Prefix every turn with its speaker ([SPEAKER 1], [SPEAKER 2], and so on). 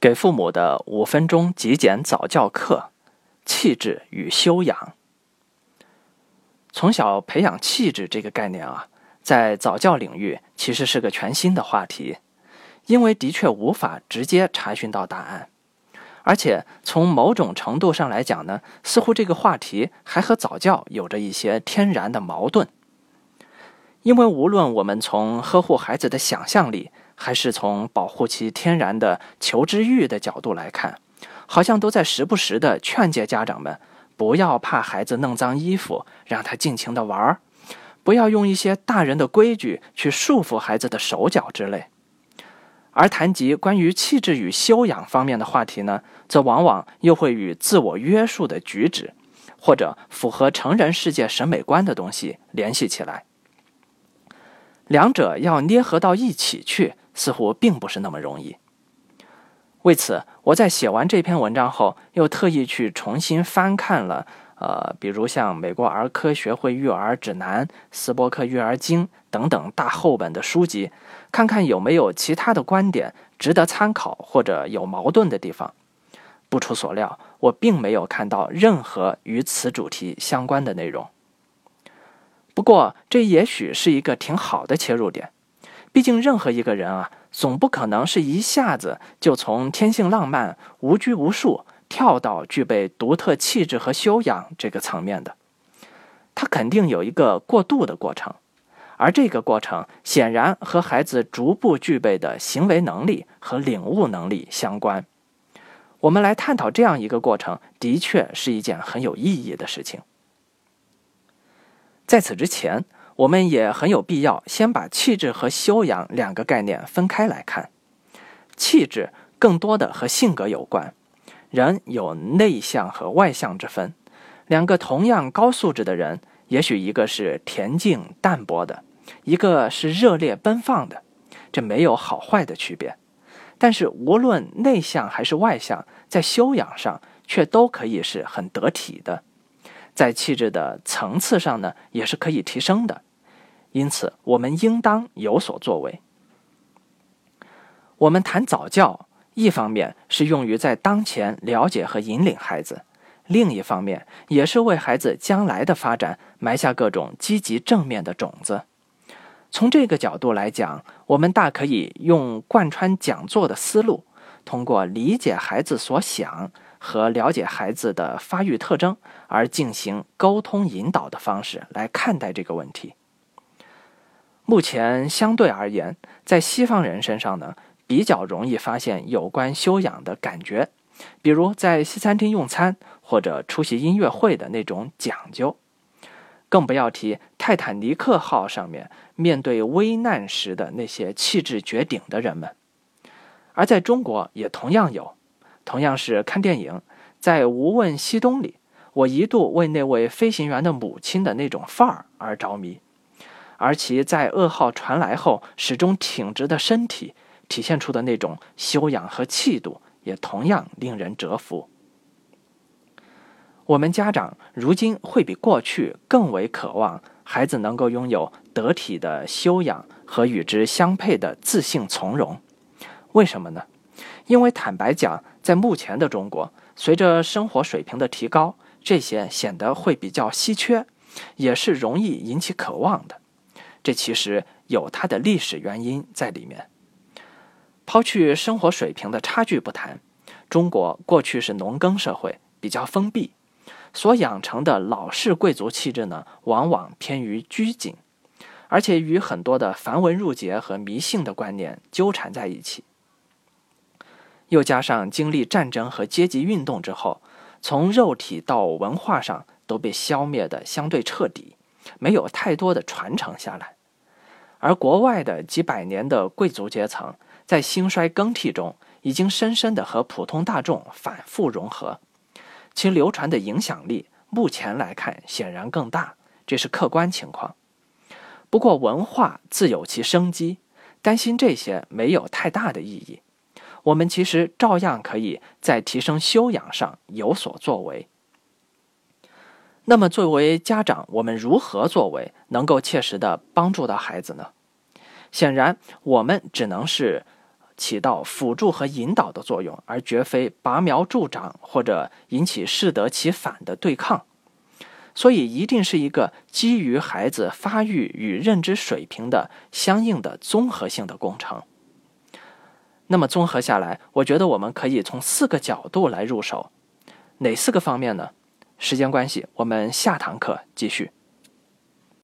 [SPEAKER 1] 给父母的五分钟极简早教课：气质与修养。从小培养气质这个概念啊，在早教领域其实是个全新的话题，因为的确无法直接查询到答案，而且从某种程度上来讲呢，似乎这个话题还和早教有着一些天然的矛盾。因为无论我们从呵护孩子的想象力，还是从保护其天然的求知欲的角度来看，好像都在时不时的劝诫家长们不要怕孩子弄脏衣服，让他尽情的玩儿，不要用一些大人的规矩去束缚孩子的手脚之类。而谈及关于气质与修养方面的话题呢，则往往又会与自我约束的举止，或者符合成人世界审美观的东西联系起来。两者要捏合到一起去。似乎并不是那么容易。为此，我在写完这篇文章后，又特意去重新翻看了，呃，比如像美国儿科学会育儿指南、斯波克育儿经等等大厚本的书籍，看看有没有其他的观点值得参考或者有矛盾的地方。不出所料，我并没有看到任何与此主题相关的内容。不过，这也许是一个挺好的切入点。毕竟，任何一个人啊，总不可能是一下子就从天性浪漫、无拘无束跳到具备独特气质和修养这个层面的。他肯定有一个过渡的过程，而这个过程显然和孩子逐步具备的行为能力和领悟能力相关。我们来探讨这样一个过程，的确是一件很有意义的事情。在此之前。我们也很有必要先把气质和修养两个概念分开来看。气质更多的和性格有关，人有内向和外向之分。两个同样高素质的人，也许一个是恬静淡泊的，一个是热烈奔放的，这没有好坏的区别。但是无论内向还是外向，在修养上却都可以是很得体的，在气质的层次上呢，也是可以提升的。因此，我们应当有所作为。我们谈早教，一方面是用于在当前了解和引领孩子，另一方面也是为孩子将来的发展埋下各种积极正面的种子。从这个角度来讲，我们大可以用贯穿讲座的思路，通过理解孩子所想和了解孩子的发育特征而进行沟通引导的方式来看待这个问题。目前相对而言，在西方人身上呢，比较容易发现有关修养的感觉，比如在西餐厅用餐或者出席音乐会的那种讲究，更不要提泰坦尼克号上面面对危难时的那些气质绝顶的人们。而在中国也同样有，同样是看电影，在《无问西东》里，我一度为那位飞行员的母亲的那种范儿而着迷。而其在噩耗传来后始终挺直的身体，体现出的那种修养和气度，也同样令人折服。我们家长如今会比过去更为渴望孩子能够拥有得体的修养和与之相配的自信从容。为什么呢？因为坦白讲，在目前的中国，随着生活水平的提高，这些显得会比较稀缺，也是容易引起渴望的。这其实有它的历史原因在里面。抛去生活水平的差距不谈，中国过去是农耕社会，比较封闭，所养成的老式贵族气质呢，往往偏于拘谨，而且与很多的繁文缛节和迷信的观念纠缠在一起。又加上经历战争和阶级运动之后，从肉体到文化上都被消灭的相对彻底。没有太多的传承下来，而国外的几百年的贵族阶层在兴衰更替中，已经深深的和普通大众反复融合，其流传的影响力目前来看显然更大，这是客观情况。不过文化自有其生机，担心这些没有太大的意义，我们其实照样可以在提升修养上有所作为。那么，作为家长，我们如何作为能够切实的帮助到孩子呢？显然，我们只能是起到辅助和引导的作用，而绝非拔苗助长或者引起适得其反的对抗。所以，一定是一个基于孩子发育与认知水平的相应的综合性的工程。那么，综合下来，我觉得我们可以从四个角度来入手。哪四个方面呢？时间关系，我们下堂课继续。